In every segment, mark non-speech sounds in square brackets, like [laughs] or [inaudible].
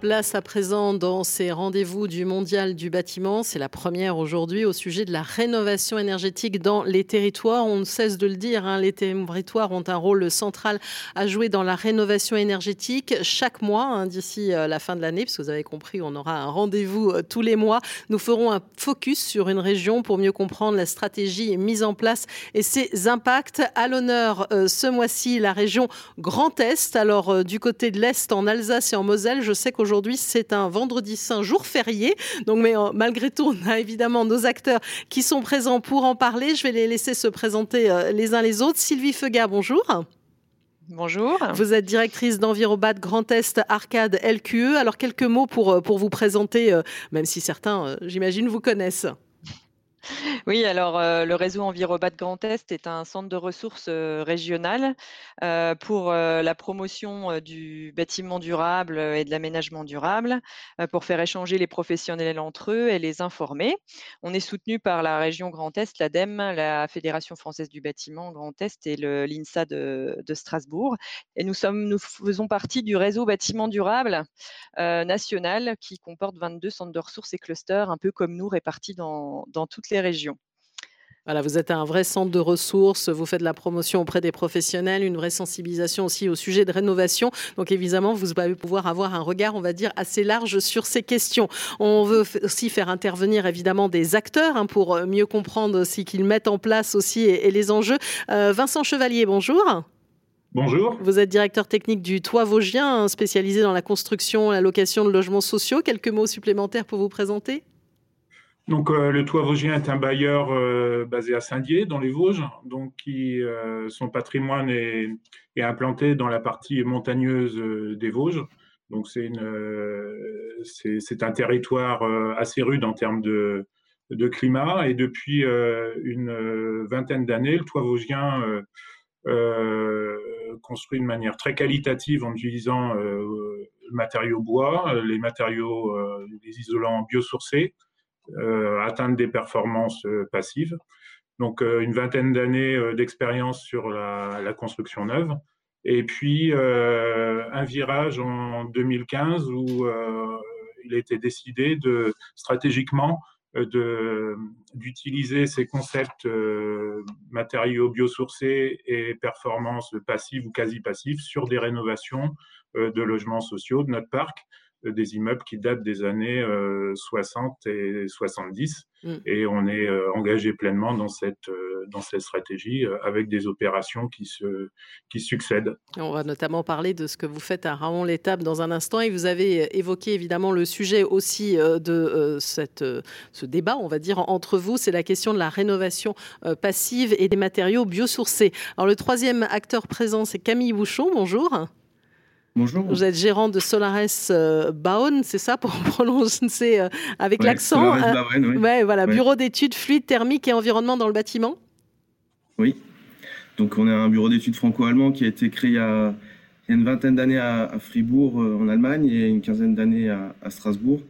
Place à présent dans ces rendez-vous du Mondial du bâtiment. C'est la première aujourd'hui au sujet de la rénovation énergétique dans les territoires. On ne cesse de le dire, hein, les territoires ont un rôle central à jouer dans la rénovation énergétique. Chaque mois, hein, d'ici euh, la fin de l'année, puisque vous avez compris, on aura un rendez-vous euh, tous les mois, nous ferons un focus sur une région pour mieux comprendre la stratégie mise en place et ses impacts. À l'honneur euh, ce mois-ci, la région Grand Est. Alors, du côté de l'Est, en Alsace et en Moselle, je sais qu'aujourd'hui, Aujourd'hui, c'est un vendredi saint, jour férié. Donc, mais euh, malgré tout, on a évidemment nos acteurs qui sont présents pour en parler. Je vais les laisser se présenter euh, les uns les autres. Sylvie Feuga, bonjour. Bonjour. Vous êtes directrice d'Envirobat Grand Est Arcade LQE. Alors quelques mots pour, euh, pour vous présenter, même si certains, j'imagine, vous connaissent. Oui, alors le réseau Envirobat Grand Est est un centre de ressources régional pour la promotion du bâtiment durable et de l'aménagement durable, pour faire échanger les professionnels entre eux et les informer. On est soutenu par la région Grand Est, l'ADEME, la Fédération française du bâtiment Grand Est et l'INSA de, de, Strasbourg. Et nous, sommes, nous faisons partie du réseau bâtiment durable national qui comporte 22 centres de ressources et clusters, un peu comme nous répartis dans, dans toutes les régions. Voilà, vous êtes un vrai centre de ressources, vous faites de la promotion auprès des professionnels, une vraie sensibilisation aussi au sujet de rénovation. Donc évidemment, vous allez pouvoir avoir un regard, on va dire, assez large sur ces questions. On veut aussi faire intervenir évidemment des acteurs hein, pour mieux comprendre ce qu'ils mettent en place aussi et, les enjeux. Euh, Vincent Chevalier, bonjour. Bonjour. Vous êtes directeur technique du Toit Vosgien, spécialisé dans la construction et la location de logements sociaux. Quelques mots supplémentaires pour vous présenter? Donc, euh, le Toit Vosgien est un bailleur euh, basé à Saint-Dié, dans les Vosges, donc qui, euh, son patrimoine est, implanté dans la partie montagneuse des Vosges. Donc, c'est un territoire assez rude en termes de, climat. Et depuis une vingtaine d'années, le Toit Vosgien construit de manière très qualitative en utilisant le matériau bois, les matériaux, les isolants biosourcés atteindre des performances euh, passives. Donc euh, une vingtaine d'années d'expérience sur la, construction neuve. Et puis un virage en 2015 où il a été décidé stratégiquement d'utiliser ces concepts matériaux biosourcés et performances passives ou quasi passives sur des rénovations de logements sociaux de notre parc des immeubles qui datent des années 60 et 70. Mm. Et on est euh, engagé pleinement dans cette, euh, dans cette stratégie euh, avec des opérations qui, se, qui succèdent. On va notamment parler de ce que vous faites à Raon l'étape dans un instant. Et vous avez évoqué évidemment le sujet aussi de cette, ce débat, on va dire, entre vous. C'est la question de la rénovation passive et des matériaux biosourcés. Alors le troisième acteur présent, c'est Camille Bouchon. Bonjour. Bonjour. Vous êtes gérant de Solares euh, Baon, c'est ça pour [laughs] prononcer euh, avec l'accent Solares euh, oui. ouais, voilà, Bureau d'études fluides, thermiques et environnement dans le bâtiment? Oui. Donc on est un bureau d'études franco-allemand qui a été créé il y a, une vingtaine d'années à, Fribourg en Allemagne et une quinzaine d'années à, Strasbourg.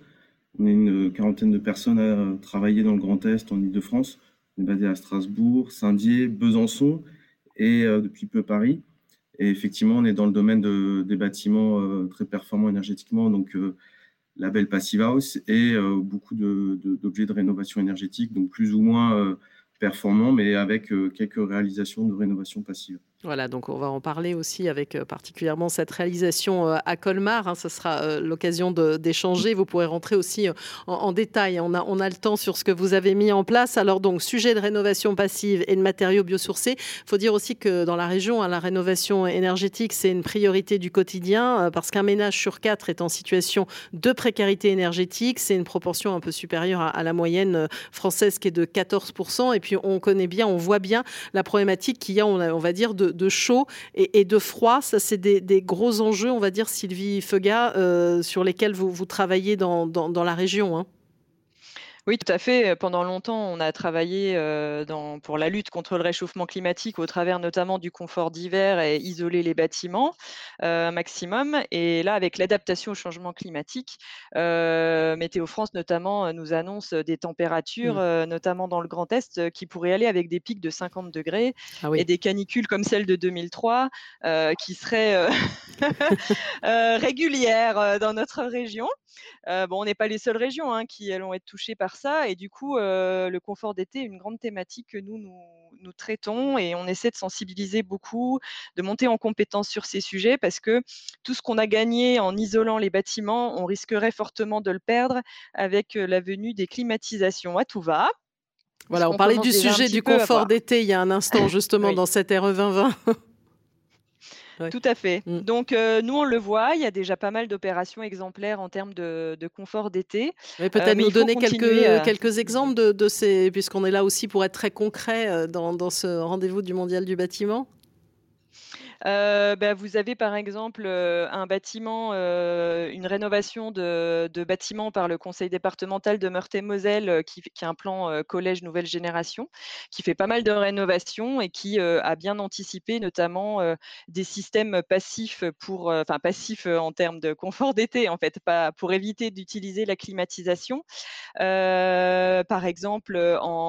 On est une quarantaine de personnes à travailler dans le Grand Est en Ile-de-France. On est basé à Strasbourg, Saint-Dié, Besançon et depuis peu Paris. Et effectivement, on est dans le domaine des bâtiments euh, très performants énergétiquement, donc euh, label Passive House, et euh, beaucoup d'objets de, rénovation énergétique, donc plus ou moins performants, mais avec quelques réalisations de rénovation passive. Voilà, donc on va en parler aussi avec euh, particulièrement cette réalisation euh, à Colmar. Hein, ce sera euh, l'occasion d'échanger. Vous pourrez rentrer aussi en, détail. On a, on a le temps sur ce que vous avez mis en place. Alors donc, sujet de rénovation passive et de matériaux biosourcés. Il faut dire aussi que dans la région, hein, la rénovation énergétique, c'est une priorité du quotidien parce qu'un ménage sur quatre est en situation de précarité énergétique. C'est une proportion un peu supérieure à, la moyenne française qui est de 14%. Et puis on connaît bien, on voit bien la problématique qu'il y a, on, on va dire, de de, chaud et, de froid. Ça, c'est des, gros enjeux, on va dire, Sylvie Feuga, euh, sur lesquels vous, vous travaillez dans, la région. Hein. Oui, tout à fait. Pendant longtemps, on a travaillé dans, pour la lutte contre le réchauffement climatique au travers notamment du confort d'hiver et isoler les bâtiments un maximum. Et là, avec l'adaptation au changement climatique, Météo France notamment nous annonce des températures, mmh. notamment dans le Grand Est, qui pourraient aller avec des pics de 50 degrés ah et des canicules comme celle de 2003 qui seraient [laughs] régulières dans notre région. bon, on n'est pas les seules régions hein, qui allons être touchées par ça. Et du coup, le confort d'été est une grande thématique que nous, nous, traitons et on essaie de sensibiliser beaucoup, de monter en compétence sur ces sujets parce que tout ce qu'on a gagné en isolant les bâtiments, on risquerait fortement de le perdre avec la venue des climatisations à tout va. Voilà, on, parlait du sujet du confort d'été il y a un instant, [laughs] justement, dans cette RE 2020. Tout à fait. Mmh. Donc, euh, nous, on le voit, il y a déjà pas mal d'opérations exemplaires en termes de, confort d'été. Euh, peut-être nous donner quelques, quelques exemples de, ces, puisqu'on est là aussi pour être très concret euh, dans, dans ce rendez-vous du Mondial du bâtiment. Euh, bah, vous avez par exemple euh, un bâtiment, euh, une rénovation de, de bâtiment par le conseil départemental de Meurthe-et-Moselle qui, qui, a un plan collège nouvelle génération, qui fait pas mal de rénovations et qui a bien anticipé notamment des systèmes passifs pour, enfin passifs en termes de confort d'été en fait, pour éviter d'utiliser la climatisation. par exemple,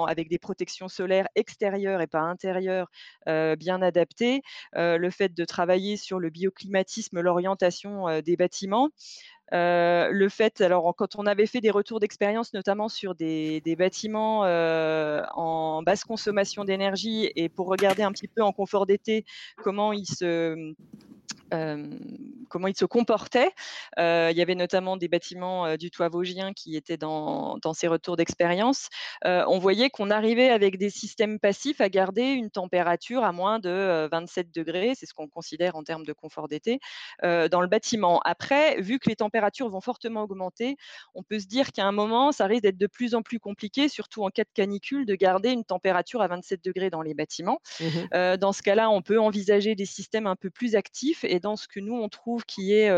avec des protections solaires extérieures et pas intérieures bien adaptées. le de travailler sur le bioclimatisme, l'orientation des bâtiments. le fait, alors quand on avait fait des retours d'expérience, notamment sur des, bâtiments en basse consommation d'énergie, et pour regarder un petit peu en confort d'été comment ils se comment ils se comportaient. il y avait notamment des bâtiments du toit vosgien qui étaient dans, ces retours d'expérience. on voyait qu'on arrivait avec des systèmes passifs à garder une température à moins de 27 degrés, c'est ce qu'on considère en termes de confort d'été, dans le bâtiment. Après, vu que les températures vont fortement augmenter, on peut se dire qu'à un moment, ça risque d'être de plus en plus compliqué, surtout en cas de canicule, de garder une température à 27 degrés dans les bâtiments. Mmh dans ce cas-là, on peut envisager des systèmes un peu plus actifs et dans ce que nous, on trouve qui est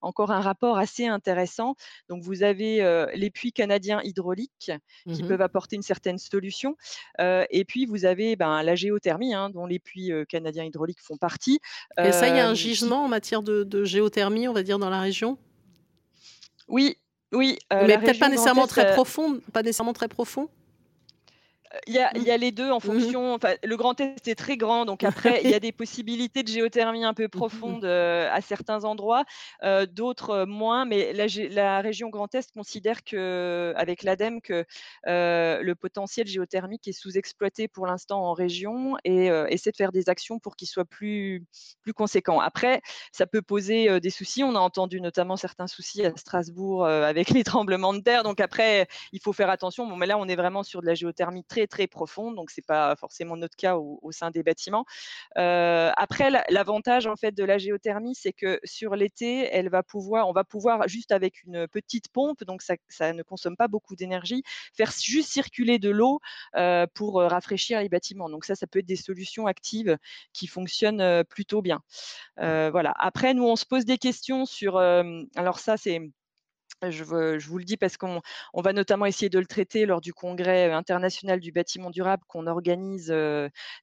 encore un rapport assez intéressant. Donc, vous avez les puits canadiens hydrauliques qui mmh peuvent apporter une certaine solution. et puis, vous avez ben, la géothermie, hein, dont les puits canadiens hydrauliques font partie. Et ça, il y a un gisement en matière de, géothermie, on va dire, dans la région? Oui, oui. Mais peut-être pas nécessairement très profond, pas nécessairement très profond? Il y, a, il y, a, les deux en mmh fonction. Enfin, le Grand Est est très grand, donc après, il y a des possibilités de géothermie un peu [laughs] mmh profondes euh, à certains endroits, euh, d'autres euh, moins. Mais la, la, région Grand Est considère que, avec l'ADEME que le potentiel géothermique est sous-exploité pour l'instant en région et essaie de faire des actions pour qu'il soit plus, plus conséquent. Après, ça peut poser des soucis. On a entendu notamment certains soucis à Strasbourg avec [laughs] les tremblements de terre. Donc après, il faut faire attention. Bon, mais là, on est vraiment sur de la géothermie très très profonde, donc c'est pas forcément notre cas au, sein des bâtiments. Euh, après, l'avantage en fait de la géothermie, c'est que sur l'été, elle va pouvoir, on va pouvoir juste avec une petite pompe, donc ça, ne consomme pas beaucoup d'énergie, faire juste circuler de l'eau euh, pour rafraîchir les bâtiments. Donc ça, ça peut être des solutions actives qui fonctionnent euh, plutôt bien. voilà. Après, nous, on se pose des questions sur. alors ça, c'est je, vous le dis parce qu'on va notamment essayer de le traiter lors du congrès international du bâtiment durable qu'on organise.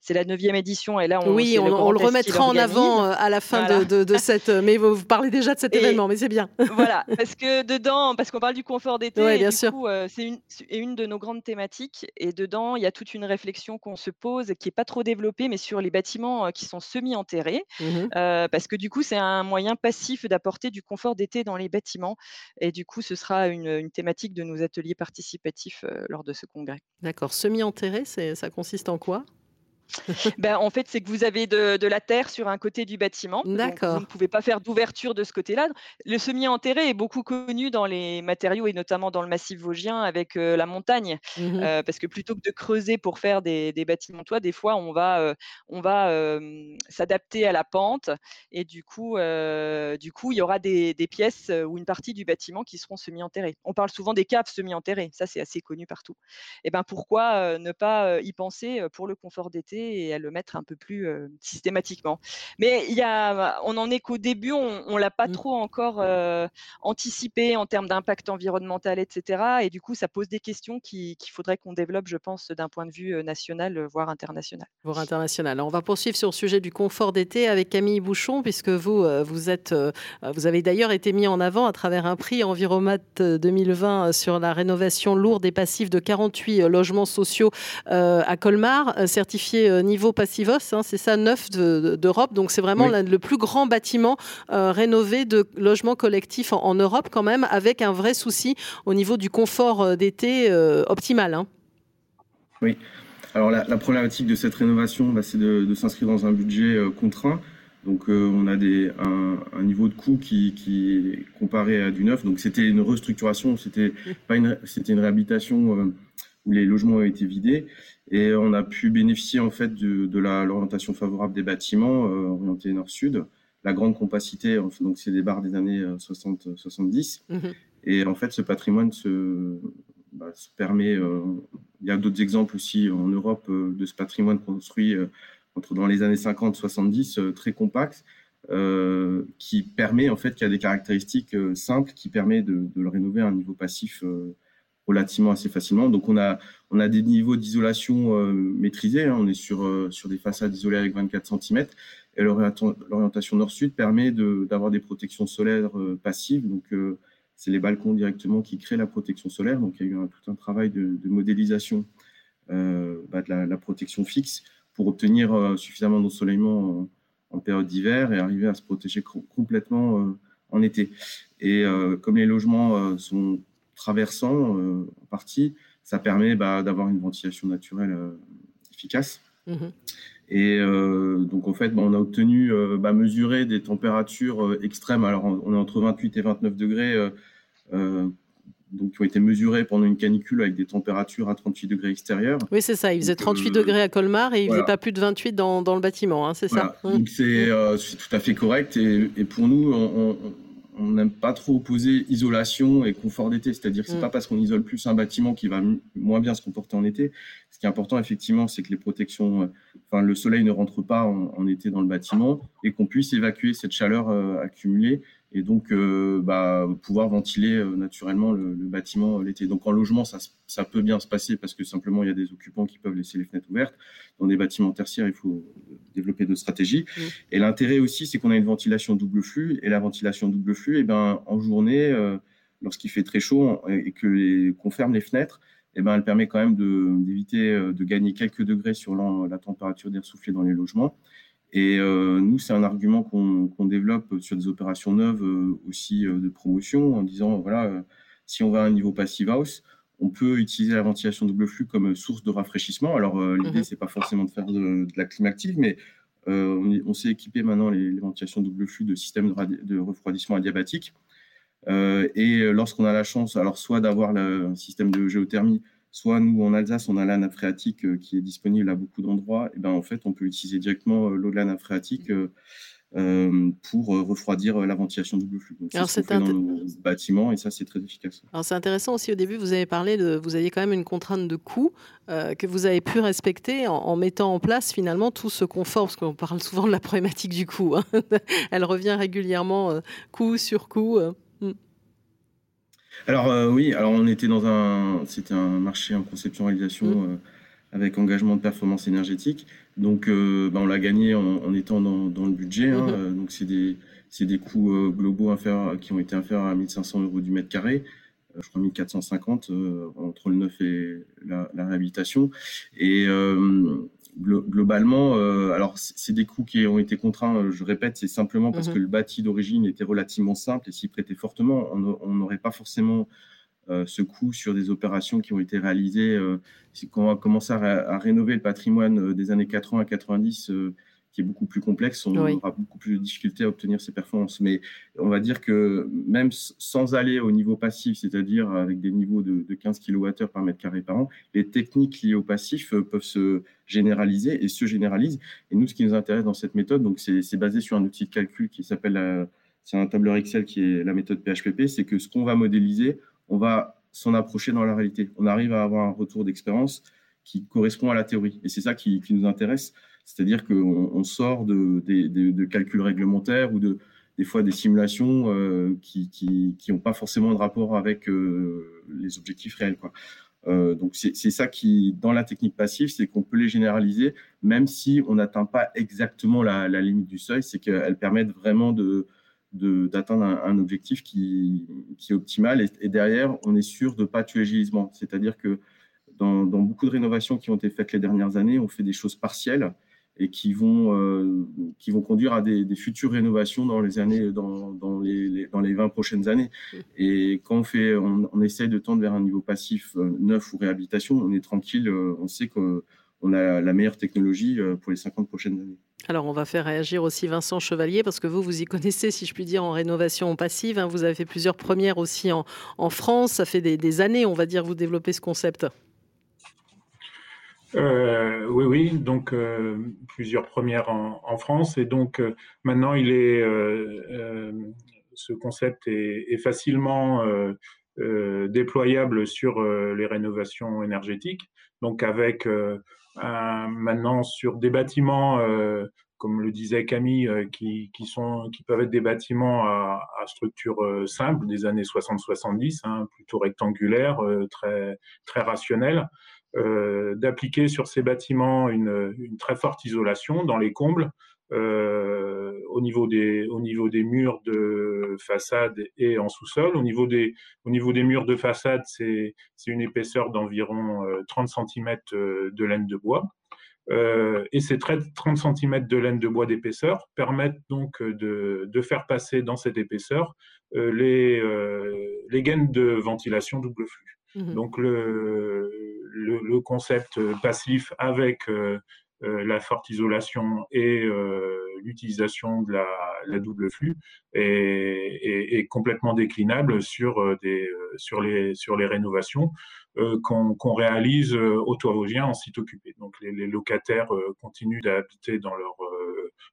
c'est la neuvième édition et là on, oui, on, le, remettra en avant à la fin de, cette. Mais vous, parlez déjà de cet événement, mais c'est bien. [laughs] voilà, parce que dedans, parce qu'on parle du confort [laughs] d'été, ouais, bien sûr. c'est une, une, de nos grandes thématiques et dedans il y a toute une réflexion qu'on se pose qui est pas trop développée, mais sur les bâtiments qui sont semi-enterrés, mmh parce que du coup c'est un moyen passif d'apporter du confort d'été dans les bâtiments et du coup, ce sera une, thématique de nos ateliers participatifs lors de ce congrès. D'accord. Semi-enterré, ça consiste en quoi? [laughs] ben, en fait, c'est que vous avez de, la terre sur un côté du bâtiment. D'accord. Vous ne pouvez pas faire d'ouverture de ce côté-là. Le semi-enterré est beaucoup connu dans les matériaux et notamment dans le massif vosgien avec euh, la montagne. Mmh euh, parce que plutôt que de creuser pour faire des, bâtiments toits, des fois, on va, euh, on va s'adapter à la pente et du coup, du coup il y aura des, pièces ou une partie du bâtiment qui seront semi-enterrées. On parle souvent des caves semi-enterrées. Ça, c'est assez connu partout. Et ben pourquoi ne pas y penser pour le confort d'été adapter et à le mettre un peu plus systématiquement. Mais il y a, on en est qu'au début, on, ne l'a pas mmh. trop encore anticipé en termes d'impact environnemental, etc. Et du coup, ça pose des questions qu'il faudrait qu'on développe, je pense, d'un point de vue national, voire international. Voire international. on va poursuivre sur le sujet du confort d'été avec Camille Bouchon, puisque vous, vous êtes, vous avez d'ailleurs été mis en avant à travers un prix Enviromat 2020 sur la rénovation lourde et passive de 48 logements sociaux à Colmar, certifié niveau Passivos, hein, c'est ça, neuf d'Europe. Donc c'est vraiment le plus grand bâtiment rénové de logements collectifs en, Europe quand même, avec un vrai souci au niveau du confort d'été optimal. Hein. Oui. Alors la, problématique de cette rénovation, bah, c'est de, s'inscrire dans un budget contraint. Donc euh, on a des, un, niveau de coût qui, est comparé à du neuf. Donc c'était une restructuration, c'était pas une, c'était une réhabilitation euh, où les logements ont été vidés et on a pu bénéficier en fait de, l'orientation favorable des bâtiments euh, orientés nord-sud, la grande compacité. Donc c'est des barres des années 60-70 mmh et en fait ce patrimoine se, bah, se permet. il y a d'autres exemples aussi en Europe de ce patrimoine construit entre dans les années 50-70, euh, très compact, euh, qui permet en fait, qui a des caractéristiques euh, simples, qui permet de, le rénover à un niveau passif relativement assez facilement. Donc on a, on a des niveaux d'isolation maîtrisés, hein. on est sur, sur des façades isolées avec 24 cm, et l'orientation nord-sud permet d'avoir des protections solaires passives, donc c'est les balcons directement qui créent la protection solaire, donc il y a eu tout un travail de, modélisation bah, de la, protection fixe pour obtenir euh, suffisamment d'ensoleillement en, période d'hiver et arriver à se protéger complètement euh, en été. Et euh, comme les logements sont traversants en partie, ça permet bah, d'avoir une ventilation naturelle efficace. Mmh et donc, en fait, bah, on a obtenu bah, mesurer des températures extrêmes. Alors, on est entre 28 et 29 degrés donc, qui ont été mesurés pendant une canicule avec des températures à 38 degrés extérieurs. Oui, c'est ça. Il faisait 38 euh, degrés à Colmar et il ne faisait pas plus de 28 dans, dans le bâtiment, hein, c'est ça mmh. Donc, euh, c'est tout à fait correct. Et, et pour nous, on n'aime pas trop opposer isolation et confort d'été. C'est-à-dire que ce n'est mmh. pas parce qu'on isole plus un bâtiment qui va moins bien se comporter en été. Ce qui est important, effectivement, c'est que les protections, euh, enfin, le soleil ne rentre pas en, été dans le bâtiment et qu'on puisse évacuer cette chaleur accumulée et donc euh, bah, pouvoir ventiler euh, naturellement le, bâtiment euh, l'été. Donc en logement, ça, ça, peut bien se passer parce que simplement il y a des occupants qui peuvent laisser les fenêtres ouvertes. Dans des bâtiments tertiaires, il faut développer d'autres stratégies. Mmh. Et l'intérêt aussi, c'est qu'on a une ventilation double flux. Et la ventilation double flux, et eh ben, en journée, lorsqu'il fait très chaud et que qu'on ferme les fenêtres, eh ben, elle permet quand même d'éviter de, gagner quelques degrés sur la température d'air soufflé dans les logements. Et euh, nous, c'est un argument qu'on développe sur des opérations neuves euh, aussi euh, de promotion en disant, voilà, si on va à un niveau passive house, on peut utiliser la ventilation double flux comme source de rafraîchissement. Alors, l'idée, mhm. c'est pas forcément de faire de, la clim active, mais on, s'est équipé maintenant les, ventilations double flux de systèmes de, refroidissement adiabatique. et lorsqu'on a la chance, alors soit d'avoir un système de géothermie Soit nous, en Alsace, on a la nappe phréatique euh, qui est disponible à beaucoup d'endroits. Et ben, en fait, on peut utiliser directement euh, l'eau de la nappe phréatique euh, pour refroidir la ventilation double flux. Donc, c'est ce dans nos bâtiments et ça, c'est très efficace. Alors, c'est intéressant aussi au début, vous avez parlé de, vous aviez quand même une contrainte de coût que vous avez pu respecter en, mettant en place finalement tout ce confort, parce qu'on parle souvent de la problématique du coût. Hein. [laughs] Elle revient régulièrement, coût sur coût. Hmm. Alors euh, oui, alors on était dans un, c'était un marché en conception-réalisation mmh. euh, avec engagement de performance énergétique. Donc euh, bah, on l'a gagné en, étant dans, le budget. Hein. Mmh. donc c'est des, c'est des coûts globaux inférieurs, qui ont été inférieurs à 1500 euros du mètre carré. je crois 1450 entre le neuf et la, la réhabilitation. Et globalement, euh, alors c'est des coûts qui ont été contraints, euh, je répète, c'est simplement parce mhm. que le bâti d'origine était relativement simple et s'y prêtait fortement. On n'aurait pas forcément euh, ce coût sur des opérations qui ont été réalisées. quand on va commencer à, à, rénover le patrimoine des années 80 à 90, qui est beaucoup plus complexe, on aura beaucoup plus de difficultés à obtenir ces performances. Mais on va dire que même sans aller au niveau passif, c'est-à-dire avec des niveaux de, 15 kWh par mètre carré par an, les techniques liées au passif euh, peuvent se généraliser et se généralisent. Et nous, ce qui nous intéresse dans cette méthode, donc c'est basé sur un outil de calcul qui s'appelle, c'est un tableur Excel qui est la méthode PHPP, c'est que ce qu'on va modéliser, on va s'en approcher dans la réalité. On arrive à avoir un retour d'expérience qui correspond à la théorie. Et c'est ça qui, nous intéresse, c'est-à-dire qu'on on sort de, calculs réglementaires ou de, des fois des simulations qui n'ont pas forcément de rapport avec les objectifs réels. Euh, donc c'est ça qui, dans la technique passive, c'est qu'on peut les généraliser, même si on n'atteint pas exactement la, limite du seuil, c'est qu'elles permettent vraiment d'atteindre un, objectif qui, est optimal. Et, derrière, on est sûr de ne pas tuer gisement. C'est-à-dire que dans, beaucoup de rénovations qui ont été faites les dernières années, on fait des choses partielles et qui vont, euh, qui vont conduire à des, futures rénovations dans les années, dans, dans, les, dans les 20 prochaines années. Et quand on fait, on, on essaye de tendre vers un niveau passif euh, neuf ou réhabilitation, on est tranquille, euh, on sait qu'on a la meilleure technologie pour les 50 prochaines années. Alors, on va faire réagir aussi Vincent Chevalier, parce que vous, vous y connaissez, si je puis dire, en rénovation passive. Hein. Vous avez fait plusieurs premières aussi en, en France. Ça fait des, des années, on va dire, vous développez ce concept. Euh, oui, oui, donc euh, plusieurs premières en, France. Et donc euh, maintenant, ce concept est, facilement déployable sur les rénovations énergétiques. Donc avec maintenant sur des bâtiments, comme le disait Camille, qui, peuvent être des bâtiments à, structure simple des années 60-70, hein, plutôt rectangulaires, très, très rationnels. Euh, d'appliquer sur ces bâtiments une, très forte isolation dans les combles, euh, au, niveau des, au niveau des murs de façade et en sous-sol. Au, niveau des, au niveau des murs de façade, c'est une épaisseur d'environ 30 euh, cm de laine de bois. et ces 30 cm de laine de bois d'épaisseur permettent donc de, de, faire passer dans cette épaisseur les, les gaines de ventilation double flux. Mmh Donc le, le, concept passif avec euh, euh, la forte isolation et euh, l'utilisation de la, double flux est, est, complètement déclinable sur, des, sur, les, sur les rénovations qu'on réalise au toit vosgien en site occupé. Donc les, les locataires continuent d'habiter dans leur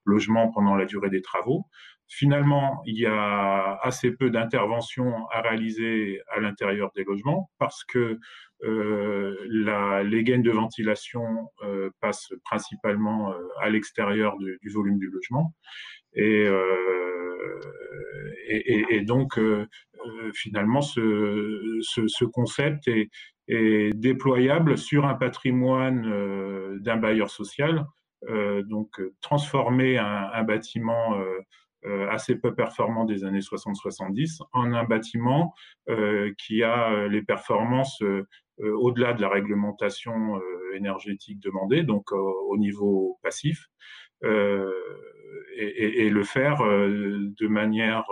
logement pendant la durée des travaux. Finalement, il y a assez peu d'interventions à réaliser à l'intérieur des logements parce que euh, les gaines de ventilation euh, passent principalement euh, à l'extérieur du, volume du logement. Et, donc, finalement, ce, ce, concept est, déployable sur un patrimoine d'un bailleur social. donc, transformer un, bâtiment assez peu performant des années 60-70 en un bâtiment euh, qui a euh, les performances au-delà de la réglementation énergétique demandée, donc au niveau passif, et, le faire de manière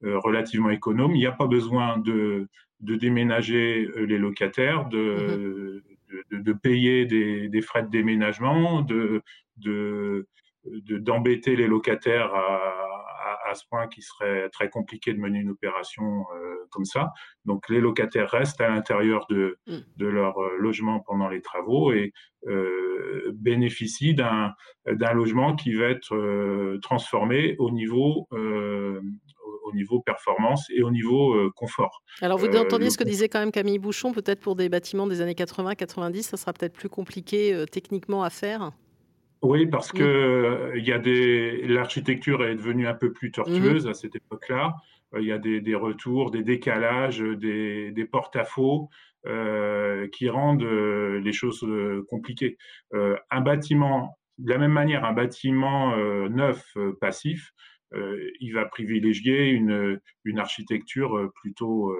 relativement économe. Il n'y a pas besoin de, déménager les locataires, de, mm-hmm. de, payer des, des, frais de déménagement, de, d'embêter les locataires à, à, ce point qu'il serait très compliqué de mener une opération euh, comme ça. Donc les locataires restent à l'intérieur de, mm. de, leur euh, logement pendant les travaux et euh, bénéficient d'un logement qui va être transformé au niveau au niveau performance et au niveau confort. Alors vous entendiez ce que disait quand même Camille Bouchon, peut-être pour des bâtiments des années 80-90, ça sera peut-être plus compliqué techniquement à faire? Oui, parce que euh, il y a des l'architecture est devenue un peu plus tortueuse mmh à cette époque-là. Euh, il y a des, retours, des décalages, des, porte-à-faux euh, qui rendent les choses compliquées. un bâtiment, de la même manière, un bâtiment neuf passif, il va privilégier une, une architecture plutôt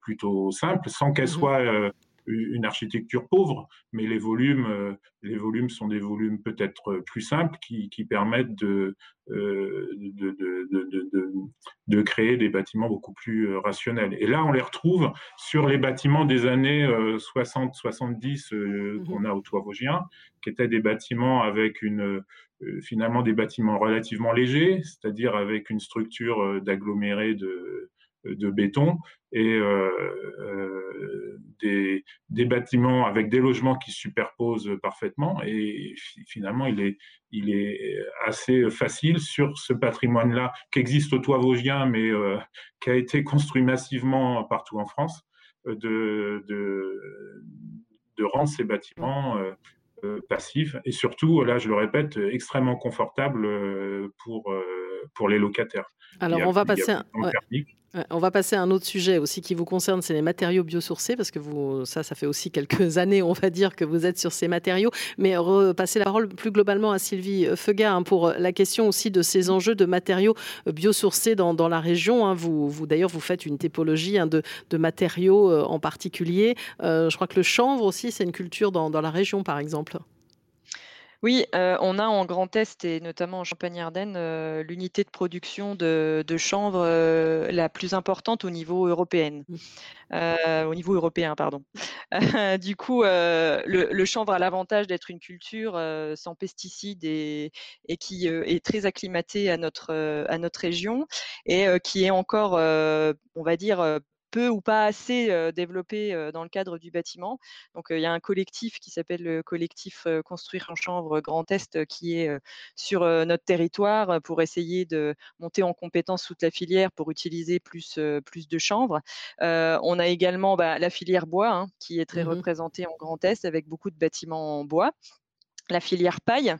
plutôt simple, sans qu'elle mmh soit une architecture pauvre, mais les volumes, euh, les volumes sont des volumes peut-être plus simples qui, permettent de, euh, de, de, de, créer des bâtiments beaucoup plus euh, rationnels. Et là, on les retrouve sur les bâtiments des années 60-70 mmh qu'on a au toit vosgien, qui étaient des bâtiments avec une, finalement des bâtiments relativement légers, c'est-à-dire avec une structure d'aggloméré de de béton et euh, euh, des, des, bâtiments avec des logements qui se superposent parfaitement. Et finalement, il est, il est assez facile sur ce patrimoine-là qui existe au toit vosgien, mais euh, qui a été construit massivement partout en France, de, de de rendre ces bâtiments passifs et surtout, là je le répète, extrêmement confortables pour, pour les locataires. Alors on va passer... Un... On va passer à un autre sujet aussi qui vous concerne, c'est les matériaux biosourcés, parce que vous, ça, ça fait aussi quelques [laughs] années, on va dire, que vous êtes sur ces matériaux. Mais repasser la parole plus globalement à Sylvie Feugat hein, pour la question aussi de ces enjeux de matériaux biosourcés dans, dans la région. Hein. Vous, vous d'ailleurs, vous faites une typologie hein, de, matériaux euh, en particulier. Euh, je crois que le chanvre aussi, c'est une culture dans la région, par exemple. Oui, on a en Grand Est et notamment en Champagne-Ardenne, l'unité de production de chanvre, la plus importante au niveau européen. Mmh. au niveau européen, pardon. [laughs] Du coup, le chanvre a l'avantage d'être une culture, sans pesticides et qui, est très acclimatée à notre, à notre région et qui est encore, on va dire, peu ou pas assez développé dans le cadre du bâtiment. Donc il y a un collectif qui s'appelle le collectif Construire en Chanvre Grand Est qui est sur notre territoire pour essayer de monter en compétence toute la filière pour utiliser plus, plus de chanvre. on a également bah, la filière bois hein, qui est très mmh représentée en Grand Est avec beaucoup de bâtiments en bois la filière paille,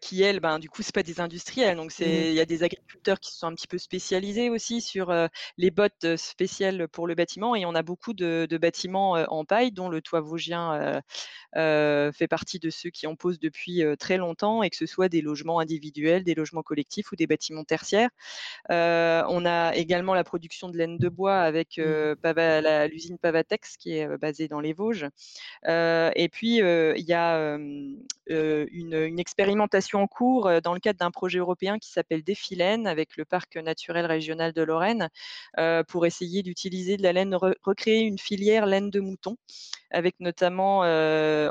qui elle, ben, du coup, c'est pas des industriels, donc mmh il y a des agriculteurs qui sont un petit peu spécialisés aussi sur les bottes spéciales pour le bâtiment, et on a beaucoup de, bâtiments en paille, dont le toit vosgien fait partie de ceux qui en posent depuis très longtemps, et que ce soit des logements individuels, des logements collectifs ou des bâtiments tertiaires. on a également la production de laine de bois avec mmh. l'usine Pavatex qui est basée dans les Vosges. et puis il y a une, expérimentation en cours dans le cadre d'un projet européen qui s'appelle Défilène avec le parc naturel régional de Lorraine pour essayer d'utiliser de la laine, recréer une filière laine de mouton avec notamment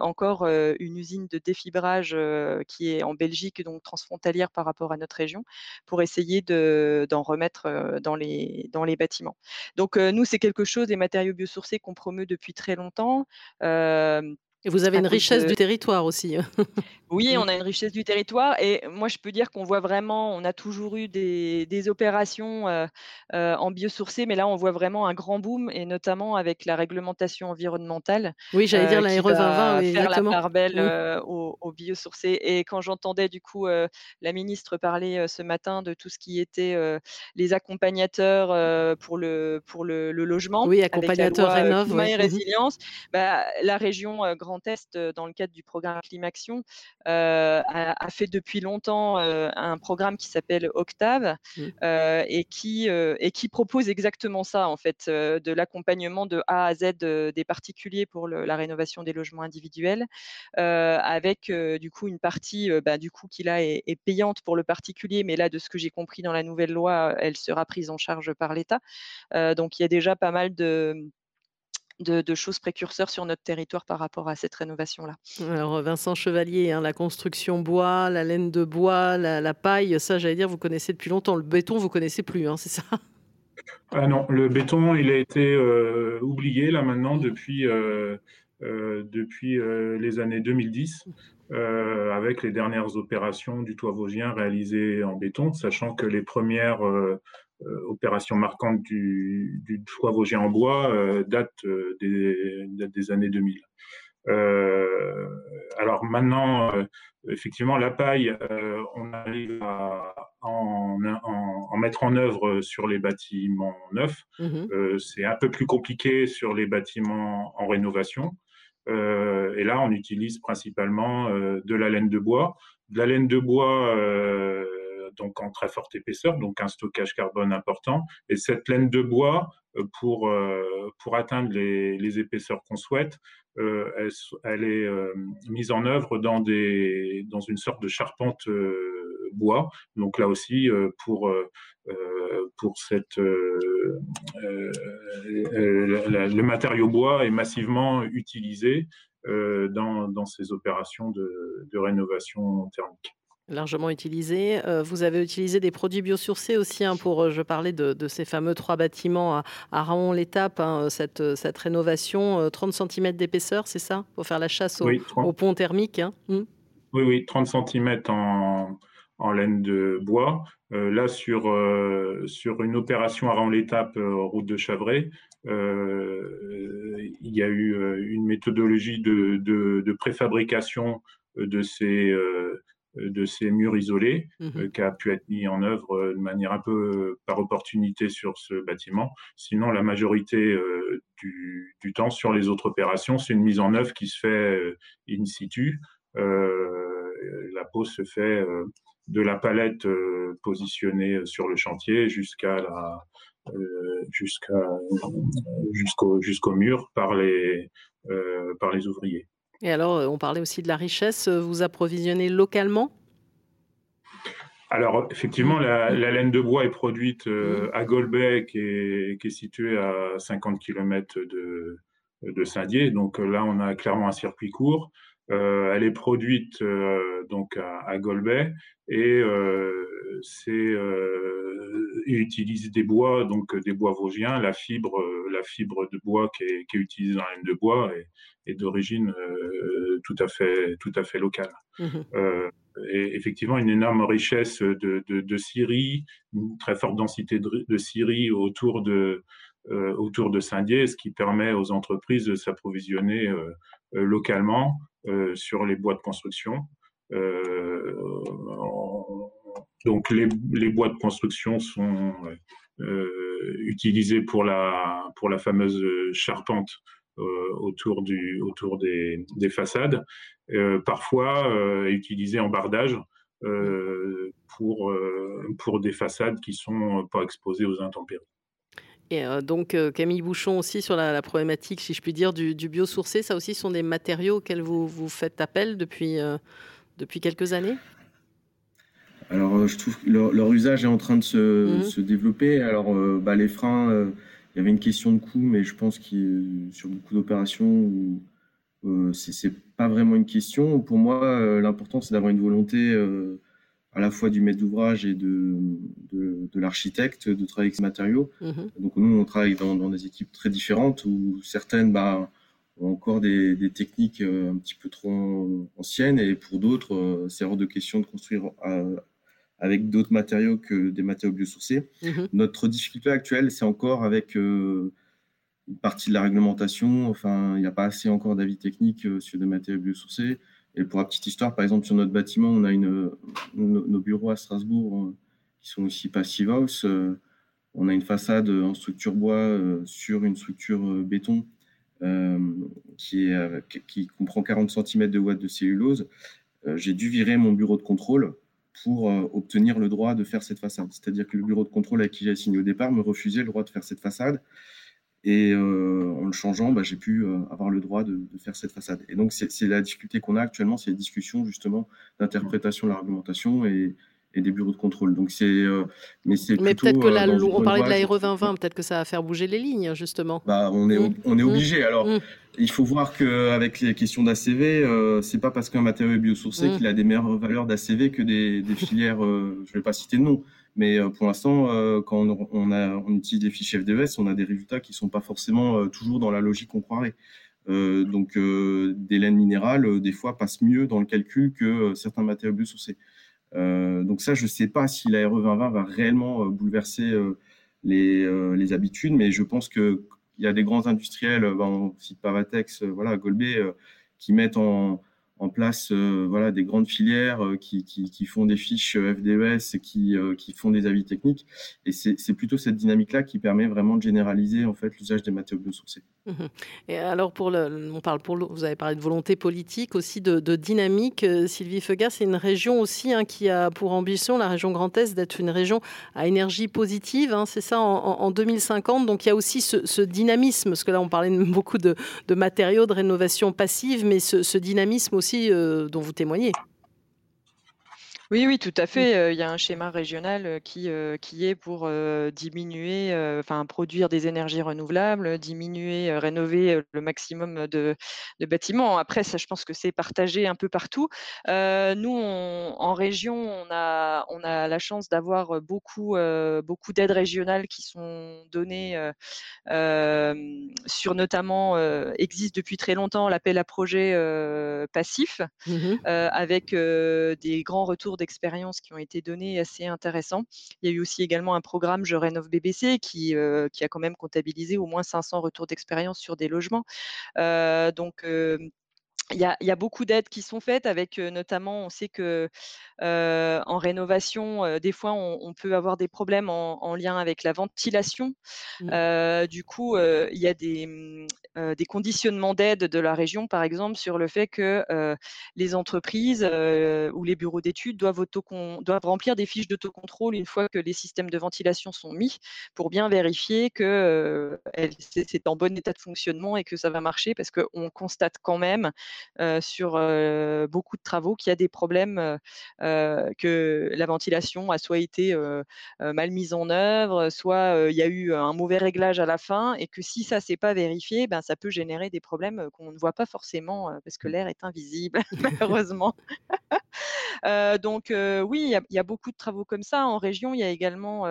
encore une usine de défibrage qui est en Belgique, donc transfrontalière par rapport à notre région, pour essayer d'en remettre dans les, dans les bâtiments. Donc nous, c'est quelque chose, des matériaux biosourcés qu'on promeut depuis très longtemps. Et vous avez une richesse du territoire aussi. [laughs] Oui, on a une richesse du territoire et moi je peux dire qu'on voit vraiment, on a toujours eu des, opérations en biosourcé, mais là on voit vraiment un grand boom et notamment avec la réglementation environnementale. Oui, j'allais dire la RE 2020, oui, faire la part belle aux, biosourcés. Et quand j'entendais du coup la ministre parler ce matin de tout ce qui était les accompagnateurs pour le pour le, logement, oui, accompagnateurs rénov, et mmh résilience, bah, la région Grand Est dans le cadre du programme Climaction euh, a, fait depuis longtemps euh, un programme qui s'appelle Octave mmh. euh, et, qui, et qui propose exactement ça, en fait, de l'accompagnement de A à Z des particuliers pour la rénovation des logements individuels, avec du coup une partie bah, du coup qui là est, est, payante pour le particulier, mais là, de ce que j'ai compris dans la nouvelle loi, elle sera prise en charge par l'État. donc il y a déjà pas mal de de, choses précurseurs sur notre territoire par rapport à cette rénovation-là. Alors Vincent Chevalier, hein, la construction bois, la laine de bois, la, paille, ça j'allais dire, vous connaissez depuis longtemps. Le béton, vous connaissez plus, hein, c'est ça? Ah non, le béton, il a été euh, oublié là maintenant depuis, euh, euh, depuis les années 2010. avec les dernières opérations du toit vosgien réalisées en béton, sachant que les premières euh, opération marquante du, du toit vosgien en bois euh, date, euh, des, des années 2000. alors maintenant, effectivement, la paille, on arrive à en, en, mettre en œuvre sur les bâtiments neufs. Mmh c'est un peu plus compliqué sur les bâtiments en rénovation. et là, on utilise principalement de la laine de bois. De la laine de bois donc en très forte épaisseur, donc un stockage carbone important. Et cette laine de bois, euh, pour, euh, pour atteindre les, épaisseurs qu'on souhaite, euh, elle, est mise en œuvre dans, des, dans une sorte de charpente bois. Donc là aussi, pour, pour cette, le matériau bois est massivement utilisé dans, dans ces opérations de rénovation thermique largement utilisé. Euh, vous avez utilisé des produits biosourcés aussi hein, pour, euh, je parlais de, ces fameux trois bâtiments à, à Raon-l'Étape, hein, cette, cette, rénovation, 30 euh, cm d'épaisseur, c'est ça? Pour faire la chasse au, pont thermique hein? mmh. Oui, oui, 30 cm en, en laine de bois. là, sur, sur une opération à Raon-l'Étape, route de Chavray, il y a eu une méthodologie de, de préfabrication de ces euh, de ces murs isolés mmh euh, qui a pu être mis en œuvre euh, de manière un peu par opportunité sur ce bâtiment. Sinon, la majorité du, temps sur les autres opérations, c'est une mise en œuvre qui se fait in situ. la pose se fait de la palette positionnée sur le chantier jusqu'à la jusqu'à jusqu'au jusqu'au mur par les par les ouvriers. Et alors, euh, on parlait aussi de la richesse. Euh, vous approvisionnez localement? Alors, effectivement, la, laine de bois est produite euh, mmh. à Golbet, qui est, qui est situé à 50 km de, de Saint-Dié. Donc là, on a clairement un circuit court. Elle est produite donc à, à, Golbet et c'est utilise des bois, donc des bois vosgiens. La fibre, la fibre de bois qui est, qui est utilisée dans la laine de bois est, est d'origine euh, tout à fait tout à fait locale. Mmh euh, et effectivement, une énorme richesse de, de, de scieries, une très forte densité de, de scieries autour de euh, autour de Saint-Dié, ce qui permet aux entreprises de s'approvisionner localement sur les bois de construction. donc les, bois de construction sont utilisés pour la pour fameuse charpente euh, autour, des, des façades, euh, parfois euh, utilisé en bardage pour, pour des façades qui sont pas exposées aux intempéries. Et donc Camille Bouchon aussi sur la, problématique, si je puis dire, du, du, biosourcé, ça aussi sont des matériaux auxquels vous, vous faites appel depuis, depuis quelques années? Alors je trouve que leur, usage est en train de se, mmh. se développer. Alors bah, les freins il y avait une question de coût, mais je pense que sur beaucoup d'opérations, euh, c'est pas vraiment une question. Pour moi, euh, l'important, c'est d'avoir une volonté euh, à la fois du maître d'ouvrage et de, de, l'architecte de travailler avec ces matériaux. Mm-hmm. Donc nous, on travaille dans, des équipes très différentes où certaines bah, ont encore des, des, techniques un petit peu trop anciennes et pour d'autres, c'est hors de question de construire avec d'autres matériaux que des matériaux biosourcés. Mhm. Notre difficulté actuelle, c'est encore avec euh, une partie de la réglementation. Enfin, il n'y a pas assez encore d'avis techniques euh, sur des matériaux biosourcés. Et pour la petite histoire, par exemple, sur notre bâtiment, on a nos, bureaux à Strasbourg euh, qui sont aussi Passive House. on a une façade en structure bois sur une structure béton qui, qui comprend 40 cm de watts de cellulose. J'ai dû virer mon bureau de contrôle pour euh, obtenir le droit de faire cette façade. C'est-à-dire que le bureau de contrôle avec qui j'ai signé au départ me refusait le droit de faire cette façade. Et euh, en le changeant, bah, j'ai pu euh, avoir le droit de, faire cette façade. Et donc, c'est la difficulté qu'on a actuellement, c'est les discussions justement d'interprétation de l'argumentation et, et des bureaux de contrôle. Donc c'est, euh, mais c'est Mais peut-être que là, on parlait de la 2020, peut-être que ça va faire bouger les lignes justement. Bah, on est, mmh. on est mmh. obligé. Alors, mmh. il faut voir qu'avec les questions d'ACV, euh, c'est pas parce qu'un matériau est biosourcé qu'il a des meilleures valeurs d'ACV que des, des filières. Euh, je vais pas citer de nom, mais euh, pour l'instant, quand on, utilise des fichiers FDS, on a des résultats qui sont pas forcément toujours dans la logique qu'on croirait. donc, des laines minérales, des fois, passent mieux dans le calcul que certains matériaux biosourcés. Euh, donc ça, je ne sais pas si la RE 2020 va réellement euh, bouleverser euh, les, les, habitudes, mais je pense qu'il y a des grands industriels, ben, on cite Pavatex, voilà, Golbet, qui mettent en, en place euh, voilà, des grandes filières euh, qui, qui, font des fiches euh, FDES qui, qui font des avis techniques. Et c'est plutôt cette dynamique-là qui permet vraiment de généraliser en fait l'usage des matériaux biosourcés. Mmh et alors, pour le, on parle pour vous avez parlé de volonté politique, aussi de, dynamique. Sylvie Feugas, c'est une région aussi hein, qui a pour ambition, la région Grand Est, d'être une région à énergie positive. Hein, c'est ça en, 2050. Donc il y a aussi ce, dynamisme, parce que là on parlait beaucoup de, matériaux, de rénovation passive, mais ce dynamisme aussi euh, dont vous témoignez. Oui, oui, tout à fait. Euh, il y a un schéma régional euh, qui, qui est pour diminuer, enfin produire des énergies renouvelables, diminuer, rénover le maximum de, bâtiments. Après, ça, je pense que c'est partagé un peu partout. nous, en région, on a, on a la chance d'avoir beaucoup, beaucoup d'aides régionales qui sont données sur notamment, existe depuis très longtemps l'appel à projet passif, mmh avec des grands retours d'expérience qui ont été donnés assez intéressants. Il y a eu aussi également un programme Je rénove BBC qui, qui a quand même comptabilisé au moins 500 retours d'expérience sur des logements. donc, il y, a, beaucoup d'aides qui sont faites avec notamment, on sait que en rénovation, des fois, on, peut avoir des problèmes en, lien avec la ventilation. Mmh. du coup, il y a des, mmh, des conditionnements d'aide de la région, par exemple, sur le fait que les entreprises ou les bureaux d'études doivent, doivent remplir des fiches d'autocontrôle une fois que les systèmes de ventilation sont mis pour bien vérifier que c'est en bon état de fonctionnement et que ça va marcher parce qu'on constate quand même sur beaucoup de travaux qu'il y a des problèmes, que la ventilation a soit été mal mise en œuvre, soit il y a eu un mauvais réglage à la fin, et que si ça s'est pas vérifié, ben, ça peut générer des problèmes qu'on ne voit pas forcément parce que l'air est invisible, [laughs] [laughs] malheureusement. [laughs] donc oui, il y, y, a beaucoup de travaux comme ça. En région, il y a également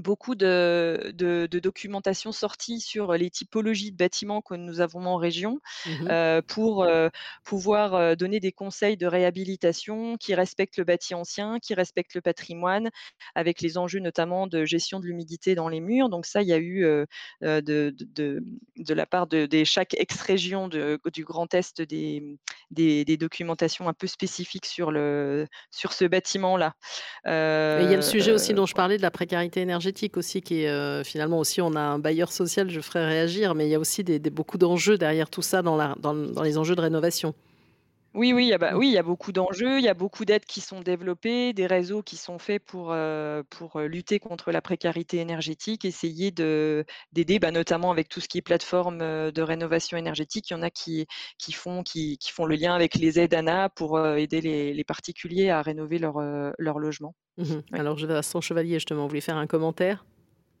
beaucoup de, de, documentation sortie sur les typologies de bâtiments que nous avons en région mmh euh, pour euh, pouvoir euh, donner des conseils de réhabilitation qui respectent le bâti ancien, qui respectent le patrimoine, avec les enjeux notamment de gestion de l'humidité dans les murs. Donc ça, il y a eu de, de, de, la part de, chaque ex-région du Grand Est des, des, des, documentations un peu spécifiques sur, le, sur ce bâtiment-là. il y a le sujet aussi dont je parlais de la précarité énergétique énergétique aussi, qui est euh, finalement aussi, on a un bailleur social, je ferai réagir, mais il y a aussi des, beaucoup d'enjeux derrière tout ça dans, la, dans, les enjeux de rénovation. Oui, oui, il y a, bah, oui, il y a beaucoup d'enjeux, il y a beaucoup d'aides qui sont développées, des réseaux qui sont faits pour, euh, pour euh, lutter contre la précarité énergétique, essayer d'aider, bah, notamment avec tout ce qui est plateforme de rénovation énergétique. Il y en a qui, qui, font, qui, qui font le lien avec les aides ANA pour aider les, les, particuliers à rénover leur, leur logement. Mmh Alors, je vais à son chevalier, justement. Vous voulez faire un commentaire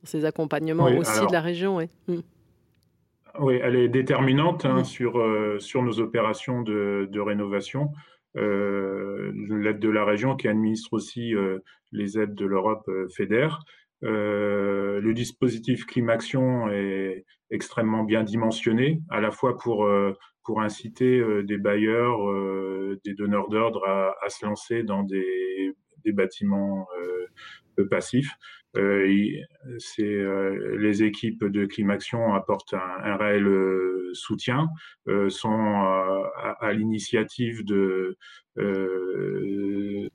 sur ces accompagnements aussi de la région oui. Mmh. Oui, elle est déterminante hein, sur, euh, sur nos opérations de, de rénovation. Euh, l'aide de la région qui administre aussi euh, les aides de l'Europe fédère. le dispositif Climaction est extrêmement bien dimensionné, à la fois pour, pour inciter des bailleurs, des donneurs d'ordre à, à, se lancer dans des des bâtiments euh, passifs. Euh, c'est euh, les équipes de Climaction apportent un, réel soutien, sont à, l'initiative de, de,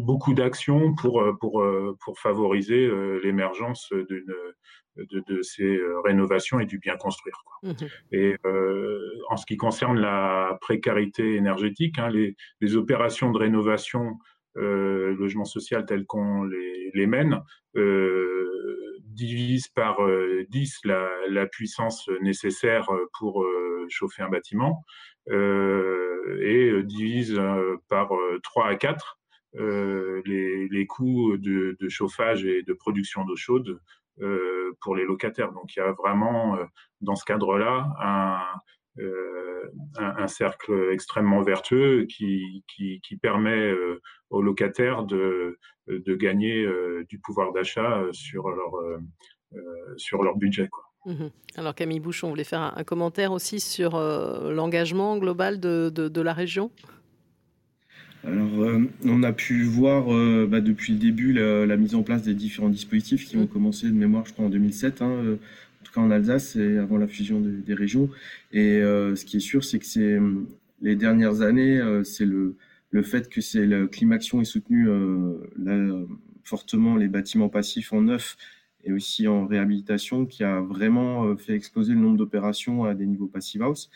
beaucoup d'actions pour, pour, pour favoriser l'émergence d'une de, ces rénovations et du bien construire. Mmh et en ce qui concerne la précarité énergétique, hein, les, les, opérations de rénovation euh, logement social tel qu'on les, mène euh, divise par 10 la, la, puissance nécessaire pour chauffer un bâtiment et divise par 3 à 4 les, coûts de, de, chauffage et de production d'eau chaude euh, pour les locataires. Donc il y a vraiment euh, dans ce cadre-là un, euh, un, cercle extrêmement vertueux qui, qui, qui permet aux locataires de, de gagner du pouvoir d'achat sur leur, sur leur budget. Quoi. Mmh Alors Camille Bouchon, voulait faire un, commentaire aussi sur l'engagement global de, de, de, la région? Alors, euh, on a pu voir euh, bah, depuis le début la, mise en place des différents dispositifs qui ont mm. commencé de mémoire, je crois, en 2007, hein, euh, en tout cas en Alsace et avant la fusion des, régions. Et ce qui est sûr, c'est que c'est les dernières années, c'est le, le fait que c'est le Climaction est soutenu fortement les bâtiments passifs en neuf et aussi en réhabilitation qui a vraiment fait exploser le nombre d'opérations à des niveaux passive house.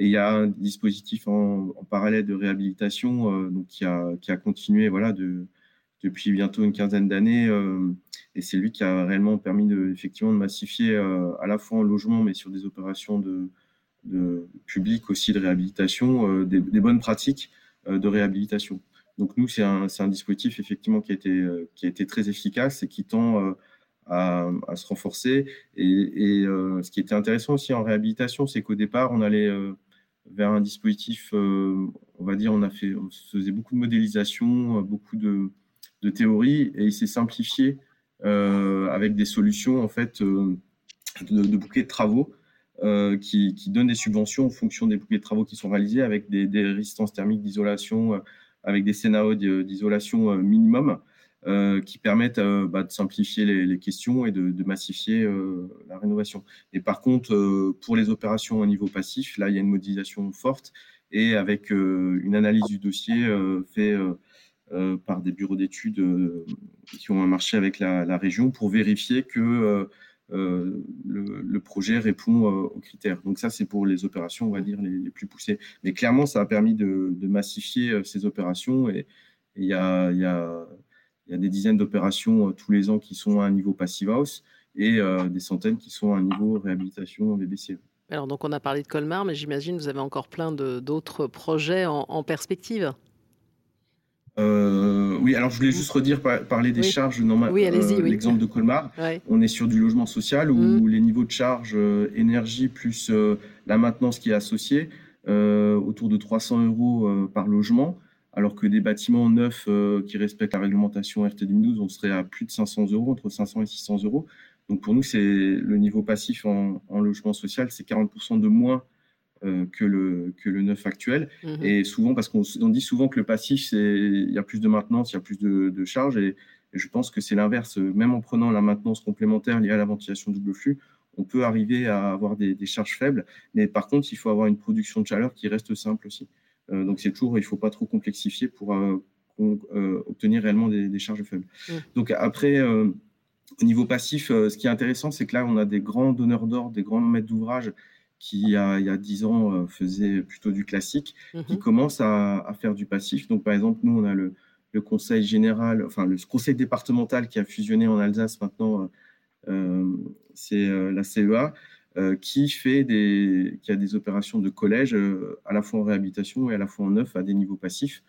Et il y a un dispositif en, parallèle de réhabilitation euh, donc qui, a, qui a continué voilà, de, depuis bientôt une quinzaine d'années. Euh, et c'est lui qui a réellement permis de, effectivement, de massifier euh, à la fois en logement, mais sur des opérations de, de public aussi de réhabilitation, des, bonnes pratiques de réhabilitation. Donc nous, c'est un, dispositif effectivement qui a été, très efficace et qui tend à, se renforcer. Et, ce qui était intéressant aussi en réhabilitation, c'est qu'au départ, on allait vers un dispositif, euh, on va dire, on faisait beaucoup de modélisation, euh, beaucoup de, de théorie, et il s'est simplifié euh, avec des solutions en fait de, de bouquets de travaux qui, qui, donnent des subventions en fonction des bouquets de travaux qui sont réalisés avec des, des résistances thermiques d'isolation avec des scénarios d'isolation minimum qui permettent bah, de simplifier les, questions et de, massifier la rénovation. Et par contre, pour les opérations au niveau passif, là, il y a une modélisation forte et avec une analyse du dossier fait par des bureaux d'études qui ont un marché avec la, région pour vérifier que euh, le, projet répond euh, aux critères. Donc ça, c'est pour les opérations, on va dire, les, plus poussées. Mais clairement, ça a permis de, massifier euh, ces opérations et il y a, des dizaines d'opérations tous les ans qui sont à un niveau passive house et des centaines qui sont à un niveau réhabilitation BBC. Alors donc on a parlé de Colmar, mais j'imagine que vous avez encore plein d'autres projets en perspective. Euh, oui, alors je voulais juste redire, parler des charges. oui, euh, L'exemple de Colmar, on est sur du logement social où mm. les niveaux de charge euh, énergie plus la maintenance qui est associée, autour de 300 euros par logement, alors que des bâtiments neufs qui respectent la réglementation RT 2012, on serait à plus de 500 euros, entre 500 et 600 euros. Donc pour nous, c'est le niveau passif en, en logement social, c'est 40% de moins que, le, que le neuf actuel. Mhm. Et souvent, parce qu'on dit souvent que le passif, il y a plus de maintenance, il y a plus de, de charges. Et, je pense que c'est l'inverse. Même en prenant la maintenance complémentaire liée à la ventilation double flux, on peut arriver à avoir des, charges faibles. Mais par contre, il faut avoir une production de chaleur qui reste simple aussi. Euh, donc c'est toujours, il ne faut pas trop complexifier pour euh, obtenir réellement des, charges faibles. Donc après, au niveau passif, ce qui est intéressant, c'est que là, on a des grands donneurs d'ordre, des grands maîtres d'ouvrage qui, il y a dix ans, euh, faisait plutôt du classique, qui mhm. commence à, faire du passif. Donc, par exemple, nous, on a le, conseil général, enfin, le conseil départemental qui a fusionné en Alsace maintenant, euh, euh, c'est la CEA, qui fait des, qui a des opérations de collège à la fois en réhabilitation et à la fois en neuf à des niveaux passifs.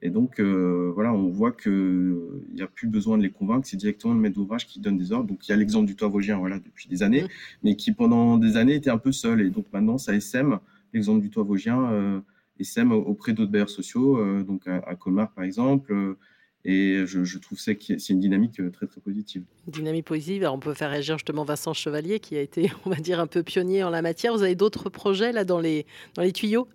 Et donc, euh, voilà, on voit qu'il n'y a plus besoin de les convaincre, c'est directement le maître d'ouvrage qui donne des ordres. Donc, il y a l'exemple du toit vosgien, voilà, depuis des années, mmh. mais qui pendant des années était un peu seul. Et donc, maintenant, ça SM, l'exemple du toit vosgien, euh, SM auprès d'autres bailleurs sociaux, euh, donc à, Colmar, par exemple. Euh, et je, trouve que c'est une dynamique très, très positive. Dynamique positive. Alors, on peut faire réagir justement Vincent Chevalier, qui a été, [laughs] on va dire, un peu pionnier en la matière. Vous avez d'autres projets là dans les, dans les tuyaux?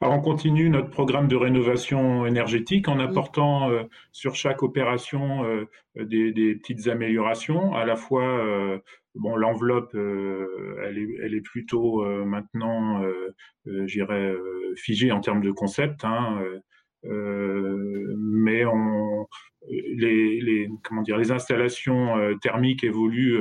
Alors on continue notre programme de rénovation énergétique en apportant euh, sur chaque opération euh, des, petites améliorations. À la fois, euh, bon, l'enveloppe, elle est, elle, est, plutôt maintenant, j'irais, figée en termes de concept, hein, mais on, les, les, comment dire, les installations thermiques évoluent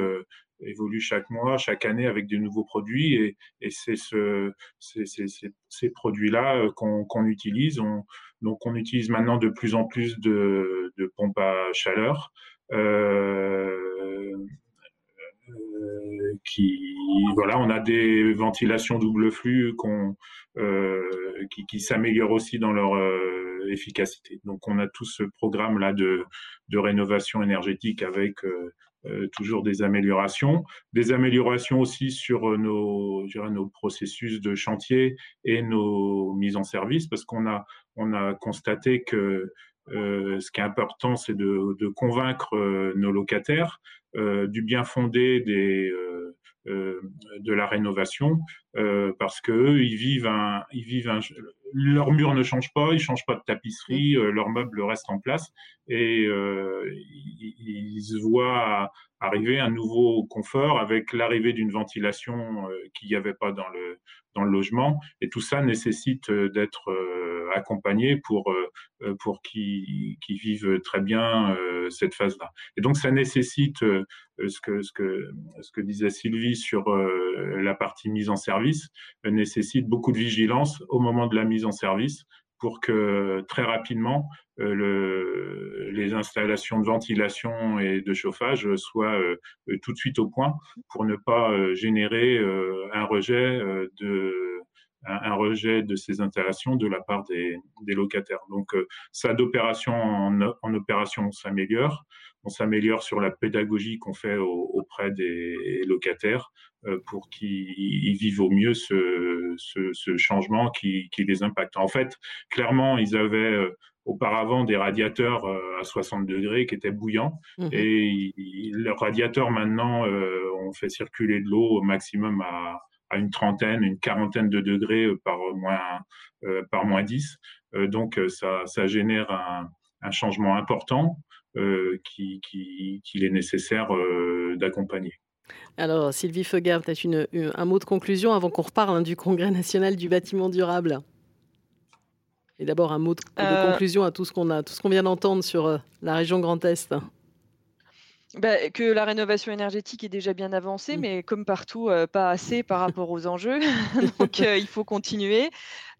évolue chaque mois, chaque année avec de nouveaux produits et, c'est ce, ces produits-là euh, qu'on utilise. On, donc on utilise maintenant de plus en plus de, pompes à chaleur. Euh, euh, qui voilà, on a des ventilations double flux qui, s'améliorent aussi dans leur efficacité. Donc on a tout ce programme là de rénovation énergétique avec euh, toujours des améliorations, des améliorations aussi sur euh, nos, nos processus de chantier et nos mises en service, parce qu'on a, on a constaté que euh, ce qui est important, c'est de, de, convaincre nos locataires du bien fondé des, de la rénovation, parce que ils vivent un, ils vivent un, leur mur ne change pas, ils changent pas de tapisserie, euh, leurs meubles restent en place et euh, ils, se voient arriver un nouveau confort avec l'arrivée d'une ventilation euh, qu'il n'y avait pas dans le dans le logement et tout ça nécessite d'être accompagné pour pour qu'ils vivent très bien cette phase-là. Et donc ça nécessite ce que ce que ce que disait Sylvie sur la partie mise en service nécessite beaucoup de vigilance au moment de la mise en service pour que très rapidement euh, le, les installations de ventilation et de chauffage soient euh, tout de suite au point pour ne pas euh, générer un rejet de un, rejet de ces installations de la part des, des locataires. Donc ça d'opération en, en opération s'améliore on s'améliore sur la pédagogie qu'on fait auprès des locataires euh, pour qu'ils vivent au mieux ce, changement qui, les impacte. En fait, clairement, ils avaient euh, auparavant des radiateurs euh, à 60 degrés qui étaient bouillants mmh et leurs radiateurs maintenant on fait circuler de l'eau au maximum à à une trentaine, une quarantaine de degrés par moins, par moins 10. donc ça, ça génère un, un changement important qu'il qui, qui est nécessaire d'accompagner. Alors, Sylvie Feugard, peut-être un mot de conclusion avant qu'on reparle hein, du Congrès national du bâtiment durable. Et d'abord, un mot de, euh. conclusion à tout ce qu'on a, tout ce qu'on vient d'entendre sur euh, la région Grand Est. Bah, que la rénovation énergétique est déjà bien avancée, mmh. mais comme partout, euh, pas assez par rapport aux enjeux. [laughs] [laughs] Donc, il faut continuer.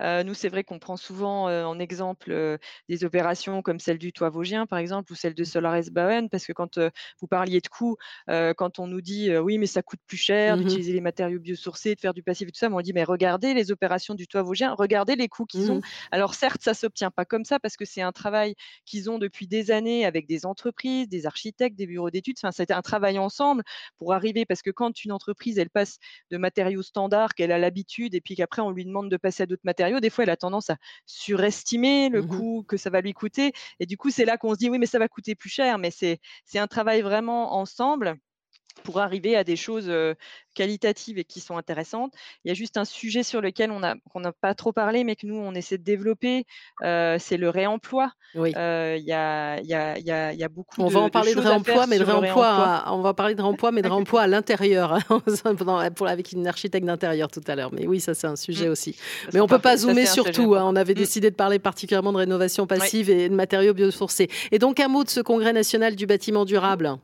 Euh, nous, c'est vrai qu'on prend souvent euh, en exemple euh, des opérations comme celle du toit vosgien, par exemple, ou celle de Solaris Bauen, parce que quand vous parliez de coûts, quand on nous dit oui, mais ça coûte plus cher mmh d'utiliser les matériaux biosourcés, de faire du passif et tout ça, on dit mais regardez les opérations du toit vosgien, regardez les coûts qu'ils ont. Alors certes, ça s'obtient pas comme ça parce que c'est un travail qu'ils ont depuis des années avec des entreprises, des architectes, des bureaux d'études. Enfin, c'était un travail ensemble pour arriver parce que quand une entreprise elle passe de matériaux standards qu'elle a l'habitude et puis qu'après on lui demande de passer à d'autres matériaux des fois, elle a tendance à surestimer le mmh coût que ça va lui coûter. Et du coup, c'est là qu'on se dit, oui, mais ça va coûter plus cher. Mais c'est un travail vraiment ensemble pour arriver à des choses qualitatives et qui sont intéressantes. Il y a juste un sujet sur lequel on n'a pas trop parlé, mais que nous, on essaie de développer, c'est le réemploi. Il y, a, y, a, y, a, beaucoup on de va en parler de, réemploi, mais de réemploi, on va parler de réemploi, mais de réemploi à l'intérieur, [laughs] pour, avec une architecte d'intérieur tout à l'heure. Mais oui, ça c'est un sujet mmh. aussi. mais on ne peut pas zoomer sur tout. Hein. On avait mmh. décidé de parler particulièrement de rénovation passive et de matériaux biosourcés. Et donc un mot de ce congrès national du bâtiment durable.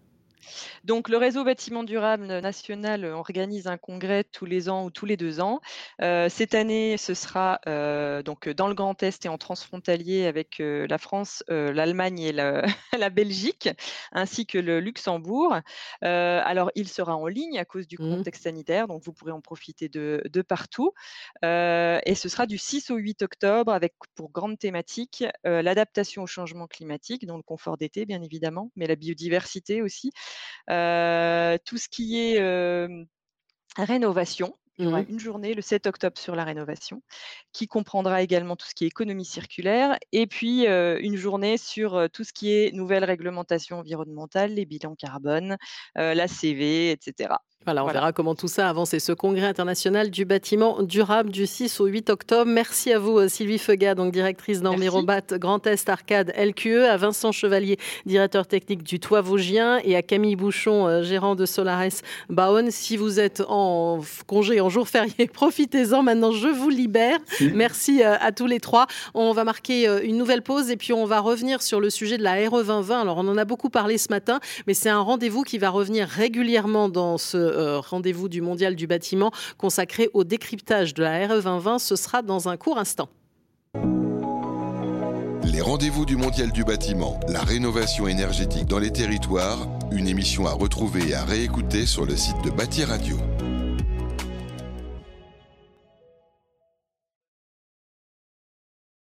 Donc, le réseau bâtiment durable national euh, organise un congrès tous les ans ou tous les deux ans. Euh, cette année, ce sera euh, donc dans le Grand Est et en transfrontalier avec la France, l'Allemagne et [laughs] la, Belgique, ainsi que le Luxembourg. alors, il sera en ligne à cause du mmh. contexte sanitaire, donc vous pourrez en profiter de, partout. et ce sera du 6 au 8 octobre avec pour grande thématique l'adaptation au changement climatique, dont le confort d'été, bien évidemment, mais la biodiversité aussi. Euh, tout ce qui est rénovation, il y aura mmh une journée le 7 octobre sur la rénovation, qui comprendra également tout ce qui est économie circulaire, et puis une journée sur tout ce qui est nouvelle réglementation environnementale, les bilans carbone, la CV, etc. Voilà, on verra comment tout ça avance. Et ce congrès international du bâtiment durable du 6 au 8 octobre. Merci à vous, euh, Sylvie Feugat, donc directrice d'Envirobat Grand Est Arcade LQE, à Vincent Chevalier, directeur technique du Toit Vosgien, et à Camille Bouchon, euh, gérant de Solares Baon. Si vous êtes en congé, en jour férié, [laughs] profitez-en. Maintenant, je vous libère. Merci euh, à tous les trois. On va marquer une nouvelle pause et puis on va revenir sur le sujet de la RE 2020. Alors, on en a beaucoup parlé ce matin, mais c'est un rendez-vous qui va revenir régulièrement dans ce euh, rendez-vous du Mondial du bâtiment consacré au décryptage de la RE 2020. Ce sera dans un court instant. Les rendez-vous du Mondial du bâtiment, la rénovation énergétique dans les territoires, une émission à retrouver et à réécouter sur le site de Bâti Radio.